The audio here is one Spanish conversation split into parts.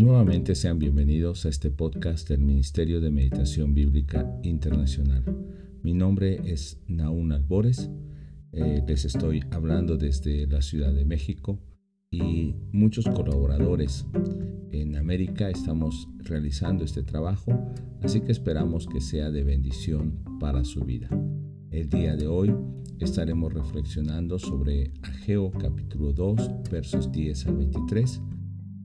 Nuevamente sean bienvenidos a este podcast del Ministerio de Meditación Bíblica Internacional. Mi nombre es Naún Albores, eh, les estoy hablando desde la Ciudad de México y muchos colaboradores en América estamos realizando este trabajo, así que esperamos que sea de bendición para su vida. El día de hoy estaremos reflexionando sobre Ageo capítulo 2 versos 10 al 23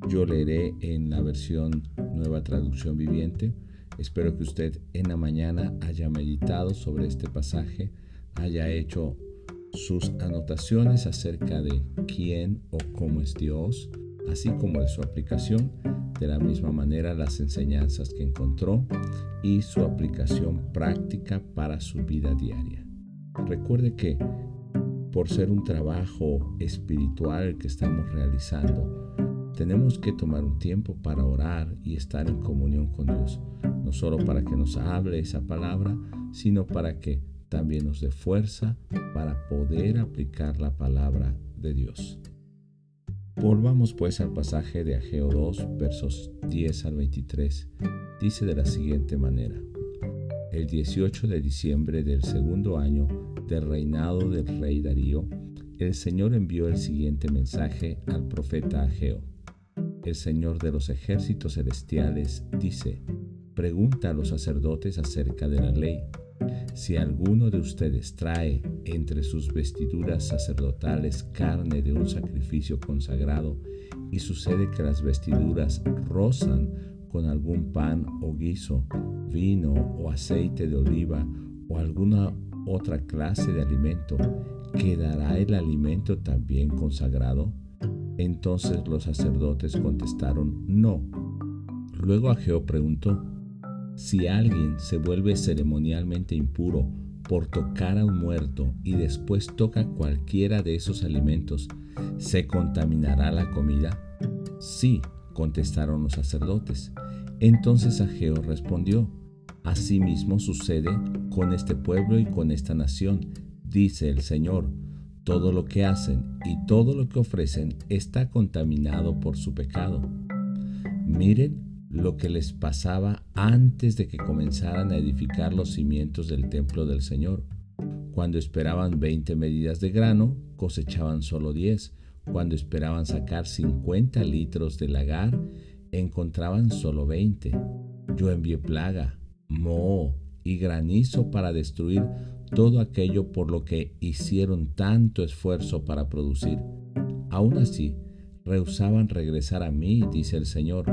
yo leeré en la versión nueva traducción viviente. Espero que usted en la mañana haya meditado sobre este pasaje, haya hecho sus anotaciones acerca de quién o cómo es Dios, así como de su aplicación, de la misma manera las enseñanzas que encontró y su aplicación práctica para su vida diaria. Recuerde que por ser un trabajo espiritual que estamos realizando, tenemos que tomar un tiempo para orar y estar en comunión con Dios, no solo para que nos hable esa palabra, sino para que también nos dé fuerza para poder aplicar la palabra de Dios. Volvamos pues al pasaje de Ageo 2, versos 10 al 23. Dice de la siguiente manera. El 18 de diciembre del segundo año del reinado del rey Darío, el Señor envió el siguiente mensaje al profeta Ageo el Señor de los ejércitos celestiales dice, pregunta a los sacerdotes acerca de la ley. Si alguno de ustedes trae entre sus vestiduras sacerdotales carne de un sacrificio consagrado y sucede que las vestiduras rozan con algún pan o guiso, vino o aceite de oliva o alguna otra clase de alimento, ¿quedará el alimento también consagrado? Entonces los sacerdotes contestaron, no. Luego Ageo preguntó, si alguien se vuelve ceremonialmente impuro por tocar a un muerto y después toca cualquiera de esos alimentos, ¿se contaminará la comida? Sí, contestaron los sacerdotes. Entonces Ageo respondió, Asimismo sucede con este pueblo y con esta nación, dice el Señor todo lo que hacen y todo lo que ofrecen está contaminado por su pecado. Miren lo que les pasaba antes de que comenzaran a edificar los cimientos del templo del Señor. Cuando esperaban 20 medidas de grano, cosechaban solo 10. Cuando esperaban sacar 50 litros de lagar, encontraban solo 20. Yo envié plaga, moho y granizo para destruir todo aquello por lo que hicieron tanto esfuerzo para producir. Aún así, rehusaban regresar a mí, dice el Señor.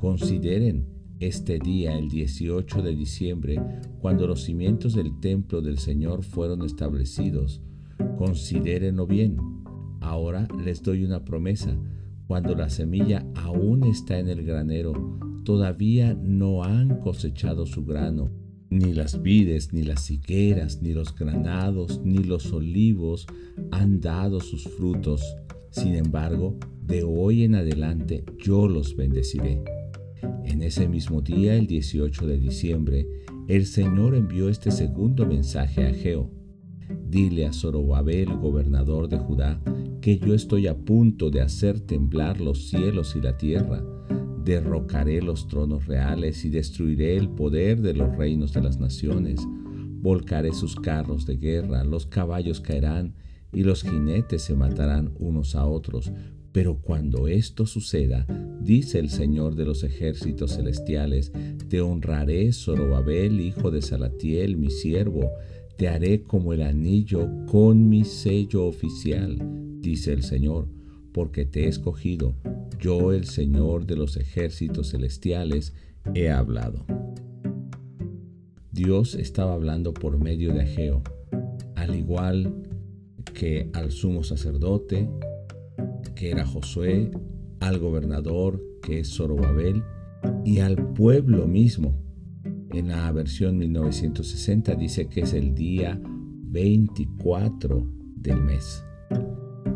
Consideren este día, el 18 de diciembre, cuando los cimientos del templo del Señor fueron establecidos. Considérenlo bien. Ahora les doy una promesa. Cuando la semilla aún está en el granero, todavía no han cosechado su grano ni las vides, ni las higueras, ni los granados, ni los olivos han dado sus frutos. Sin embargo, de hoy en adelante yo los bendeciré. En ese mismo día, el 18 de diciembre, el Señor envió este segundo mensaje a Geo. Dile a Zorobabel, gobernador de Judá, que yo estoy a punto de hacer temblar los cielos y la tierra Derrocaré los tronos reales y destruiré el poder de los reinos de las naciones. Volcaré sus carros de guerra, los caballos caerán y los jinetes se matarán unos a otros. Pero cuando esto suceda, dice el Señor de los ejércitos celestiales, te honraré, Zorobabel, hijo de Salatiel, mi siervo, te haré como el anillo con mi sello oficial, dice el Señor, porque te he escogido yo el Señor de los ejércitos celestiales he hablado. Dios estaba hablando por medio de Ageo, al igual que al sumo sacerdote, que era Josué, al gobernador, que es Zorobabel, y al pueblo mismo. En la versión 1960 dice que es el día 24 del mes.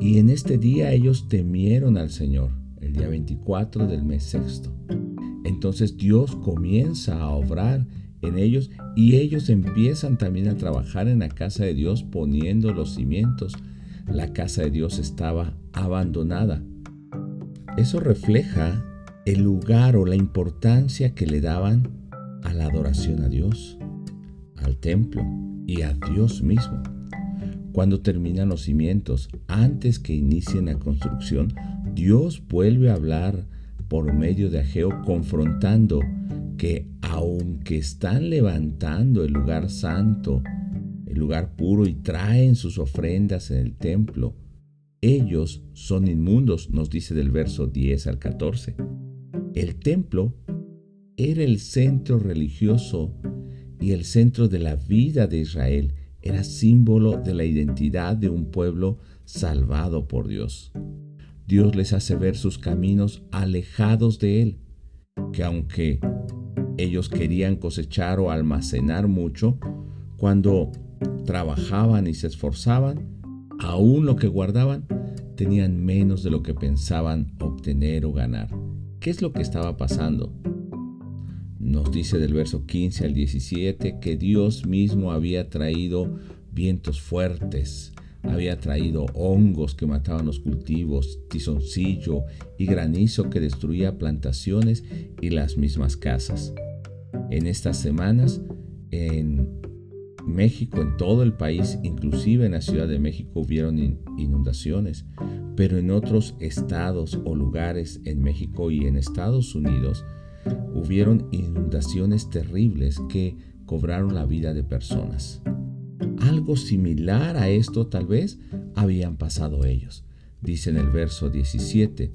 Y en este día ellos temieron al Señor el día 24 del mes sexto. Entonces Dios comienza a obrar en ellos y ellos empiezan también a trabajar en la casa de Dios poniendo los cimientos. La casa de Dios estaba abandonada. Eso refleja el lugar o la importancia que le daban a la adoración a Dios, al templo y a Dios mismo. Cuando terminan los cimientos, antes que inicien la construcción, Dios vuelve a hablar por medio de Ageo confrontando que aunque están levantando el lugar santo, el lugar puro y traen sus ofrendas en el templo, ellos son inmundos, nos dice del verso 10 al 14. El templo era el centro religioso y el centro de la vida de Israel, era símbolo de la identidad de un pueblo salvado por Dios. Dios les hace ver sus caminos alejados de Él, que aunque ellos querían cosechar o almacenar mucho, cuando trabajaban y se esforzaban, aún lo que guardaban tenían menos de lo que pensaban obtener o ganar. ¿Qué es lo que estaba pasando? Nos dice del verso 15 al 17 que Dios mismo había traído vientos fuertes, había traído hongos que mataban los cultivos, tizoncillo y granizo que destruía plantaciones y las mismas casas. En estas semanas, en México, en todo el país, inclusive en la Ciudad de México, hubieron inundaciones, pero en otros estados o lugares en México y en Estados Unidos hubieron inundaciones terribles que cobraron la vida de personas. Algo similar a esto tal vez habían pasado ellos. Dice en el verso 17,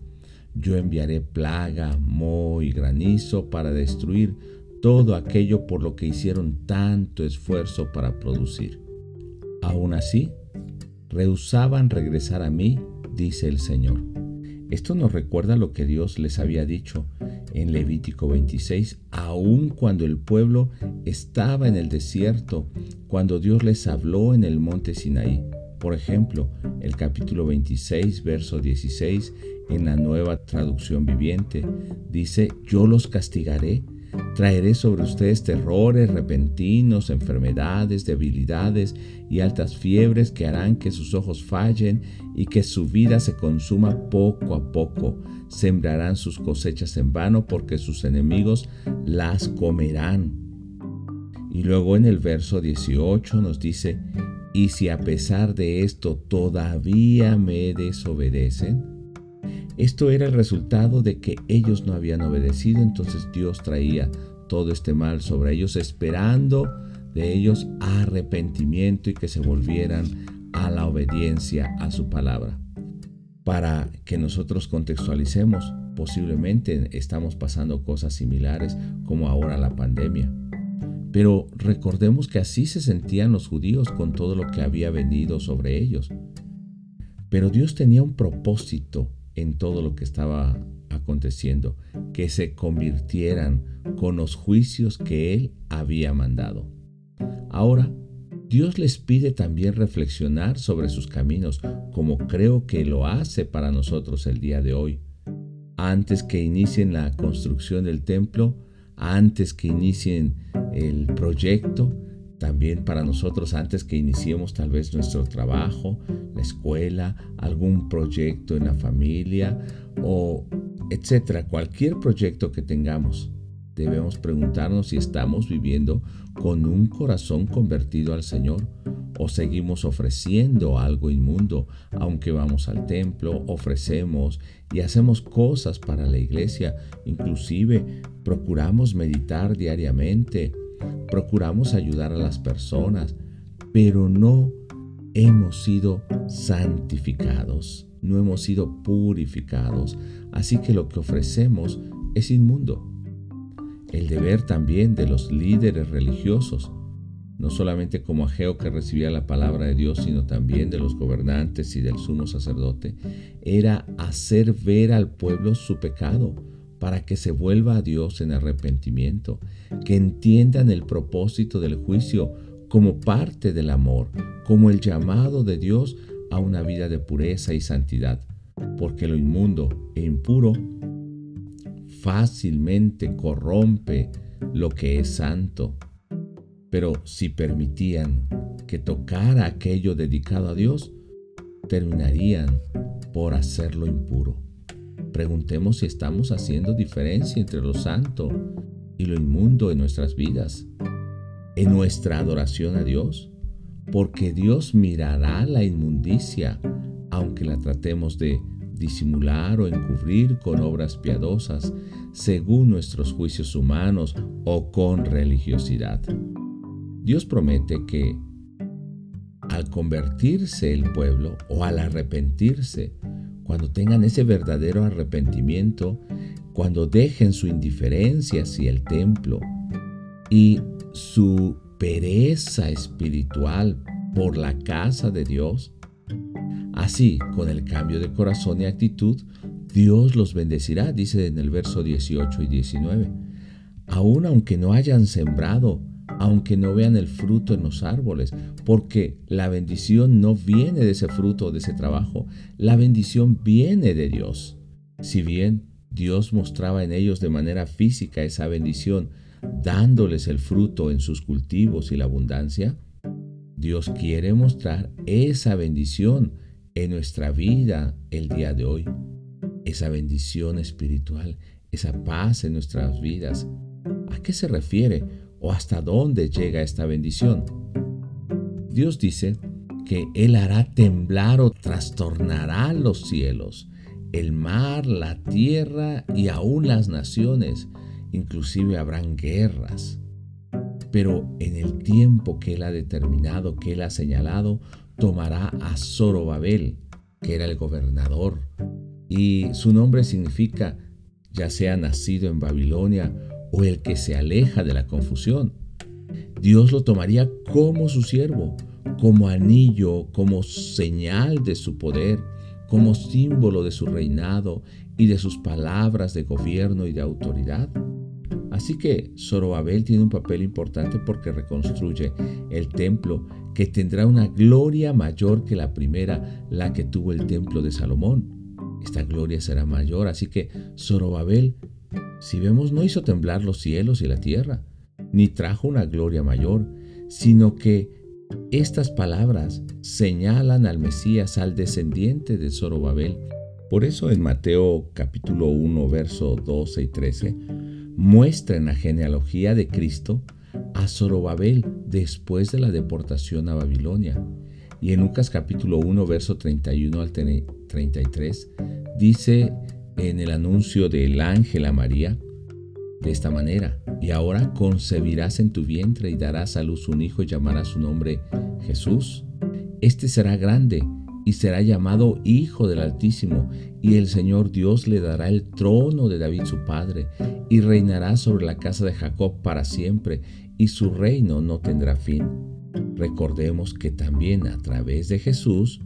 yo enviaré plaga, moho y granizo para destruir todo aquello por lo que hicieron tanto esfuerzo para producir. Aún así, rehusaban regresar a mí, dice el Señor. Esto nos recuerda lo que Dios les había dicho en Levítico 26, aun cuando el pueblo estaba en el desierto, cuando Dios les habló en el monte Sinaí. Por ejemplo, el capítulo 26, verso 16, en la nueva traducción viviente, dice, yo los castigaré Traeré sobre ustedes terrores repentinos, enfermedades, debilidades y altas fiebres que harán que sus ojos fallen y que su vida se consuma poco a poco. Sembrarán sus cosechas en vano porque sus enemigos las comerán. Y luego en el verso 18 nos dice, y si a pesar de esto todavía me desobedecen, esto era el resultado de que ellos no habían obedecido, entonces Dios traía todo este mal sobre ellos, esperando de ellos arrepentimiento y que se volvieran a la obediencia a su palabra. Para que nosotros contextualicemos, posiblemente estamos pasando cosas similares como ahora la pandemia. Pero recordemos que así se sentían los judíos con todo lo que había venido sobre ellos. Pero Dios tenía un propósito en todo lo que estaba aconteciendo, que se convirtieran con los juicios que Él había mandado. Ahora, Dios les pide también reflexionar sobre sus caminos, como creo que lo hace para nosotros el día de hoy. Antes que inicien la construcción del templo, antes que inicien el proyecto, también para nosotros antes que iniciemos tal vez nuestro trabajo, la escuela, algún proyecto en la familia o etcétera, cualquier proyecto que tengamos. Debemos preguntarnos si estamos viviendo con un corazón convertido al Señor o seguimos ofreciendo algo inmundo, aunque vamos al templo, ofrecemos y hacemos cosas para la iglesia, inclusive procuramos meditar diariamente, procuramos ayudar a las personas, pero no hemos sido santificados, no hemos sido purificados, así que lo que ofrecemos es inmundo. El deber también de los líderes religiosos, no solamente como Ageo que recibía la palabra de Dios, sino también de los gobernantes y del sumo sacerdote, era hacer ver al pueblo su pecado, para que se vuelva a Dios en arrepentimiento, que entiendan el propósito del juicio como parte del amor, como el llamado de Dios a una vida de pureza y santidad, porque lo inmundo e impuro fácilmente corrompe lo que es santo. Pero si permitían que tocara aquello dedicado a Dios, terminarían por hacerlo impuro. Preguntemos si estamos haciendo diferencia entre lo santo y lo inmundo en nuestras vidas, en nuestra adoración a Dios, porque Dios mirará la inmundicia, aunque la tratemos de disimular o encubrir con obras piadosas, según nuestros juicios humanos o con religiosidad. Dios promete que al convertirse el pueblo o al arrepentirse, cuando tengan ese verdadero arrepentimiento, cuando dejen su indiferencia hacia el templo y su pereza espiritual por la casa de Dios, así con el cambio de corazón y actitud, Dios los bendecirá, dice en el verso 18 y 19. Aun aunque no hayan sembrado, aunque no vean el fruto en los árboles, porque la bendición no viene de ese fruto de ese trabajo, la bendición viene de Dios. Si bien Dios mostraba en ellos de manera física esa bendición, dándoles el fruto en sus cultivos y la abundancia, Dios quiere mostrar esa bendición en nuestra vida el día de hoy, esa bendición espiritual, esa paz en nuestras vidas. ¿A qué se refiere? O hasta dónde llega esta bendición. Dios dice que Él hará temblar o trastornará los cielos, el mar, la tierra y aún las naciones. Inclusive habrán guerras. Pero en el tiempo que Él ha determinado, que Él ha señalado, tomará a Zorobabel, que era el gobernador. Y su nombre significa, ya sea nacido en Babilonia o el que se aleja de la confusión. Dios lo tomaría como su siervo, como anillo, como señal de su poder, como símbolo de su reinado y de sus palabras de gobierno y de autoridad. Así que Zorobabel tiene un papel importante porque reconstruye el templo que tendrá una gloria mayor que la primera, la que tuvo el templo de Salomón. Esta gloria será mayor, así que Zorobabel si vemos, no hizo temblar los cielos y la tierra, ni trajo una gloria mayor, sino que estas palabras señalan al Mesías, al descendiente de Zorobabel. Por eso en Mateo capítulo 1, verso 12 y 13, muestra en la genealogía de Cristo a Zorobabel después de la deportación a Babilonia. Y en Lucas capítulo 1, verso 31 al 33, dice en el anuncio del ángel a María de esta manera, y ahora concebirás en tu vientre y darás a luz un hijo y llamarás su nombre Jesús. Este será grande y será llamado Hijo del Altísimo, y el Señor Dios le dará el trono de David su padre, y reinará sobre la casa de Jacob para siempre, y su reino no tendrá fin. Recordemos que también a través de Jesús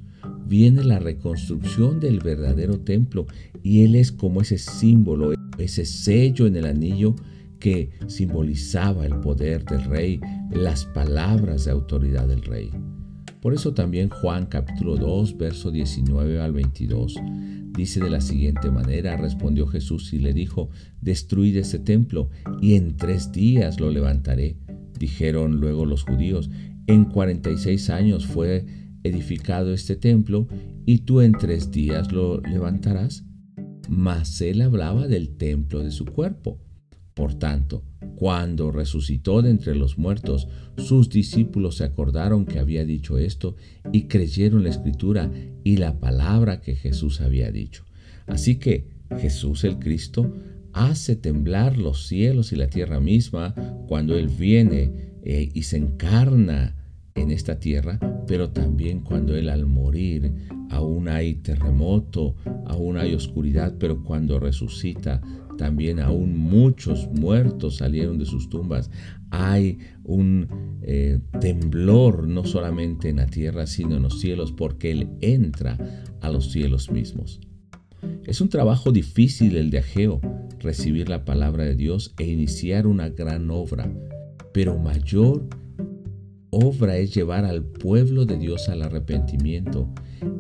viene la reconstrucción del verdadero templo y Él es como ese símbolo, ese sello en el anillo que simbolizaba el poder del rey, las palabras de autoridad del rey. Por eso también Juan capítulo 2, verso 19 al 22 dice de la siguiente manera, respondió Jesús y le dijo, destruid este templo y en tres días lo levantaré. Dijeron luego los judíos, en 46 años fue edificado este templo y tú en tres días lo levantarás. Mas él hablaba del templo de su cuerpo. Por tanto, cuando resucitó de entre los muertos, sus discípulos se acordaron que había dicho esto y creyeron la escritura y la palabra que Jesús había dicho. Así que Jesús el Cristo hace temblar los cielos y la tierra misma cuando Él viene eh, y se encarna en esta tierra, pero también cuando Él al morir, aún hay terremoto, aún hay oscuridad, pero cuando resucita, también aún muchos muertos salieron de sus tumbas. Hay un eh, temblor no solamente en la tierra, sino en los cielos, porque Él entra a los cielos mismos. Es un trabajo difícil el de Ageo, recibir la palabra de Dios e iniciar una gran obra, pero mayor obra es llevar al pueblo de Dios al arrepentimiento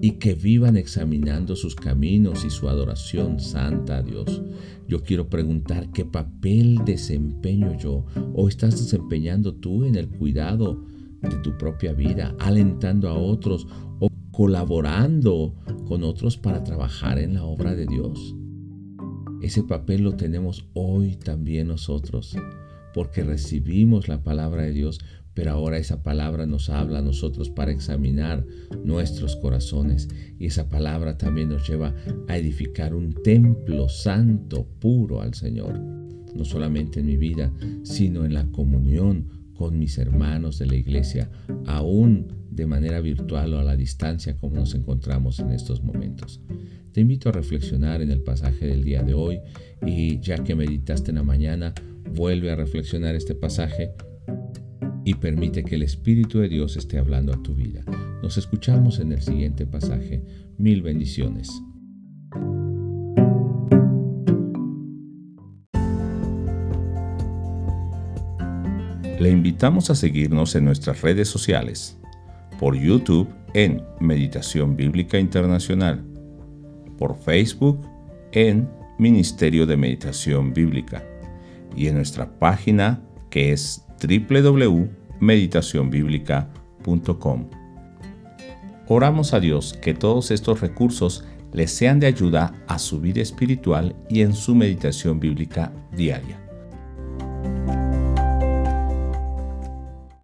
y que vivan examinando sus caminos y su adoración santa a Dios. Yo quiero preguntar qué papel desempeño yo o estás desempeñando tú en el cuidado de tu propia vida, alentando a otros o colaborando con otros para trabajar en la obra de Dios. Ese papel lo tenemos hoy también nosotros, porque recibimos la palabra de Dios, pero ahora esa palabra nos habla a nosotros para examinar nuestros corazones. Y esa palabra también nos lleva a edificar un templo santo, puro al Señor, no solamente en mi vida, sino en la comunión con mis hermanos de la iglesia, aún de manera virtual o a la distancia como nos encontramos en estos momentos. Te invito a reflexionar en el pasaje del día de hoy y ya que meditaste en la mañana, vuelve a reflexionar este pasaje y permite que el Espíritu de Dios esté hablando a tu vida. Nos escuchamos en el siguiente pasaje. Mil bendiciones. Le invitamos a seguirnos en nuestras redes sociales, por YouTube en Meditación Bíblica Internacional, por Facebook en Ministerio de Meditación Bíblica y en nuestra página que es www.meditacionbiblica.com. Oramos a Dios que todos estos recursos les sean de ayuda a su vida espiritual y en su meditación bíblica diaria.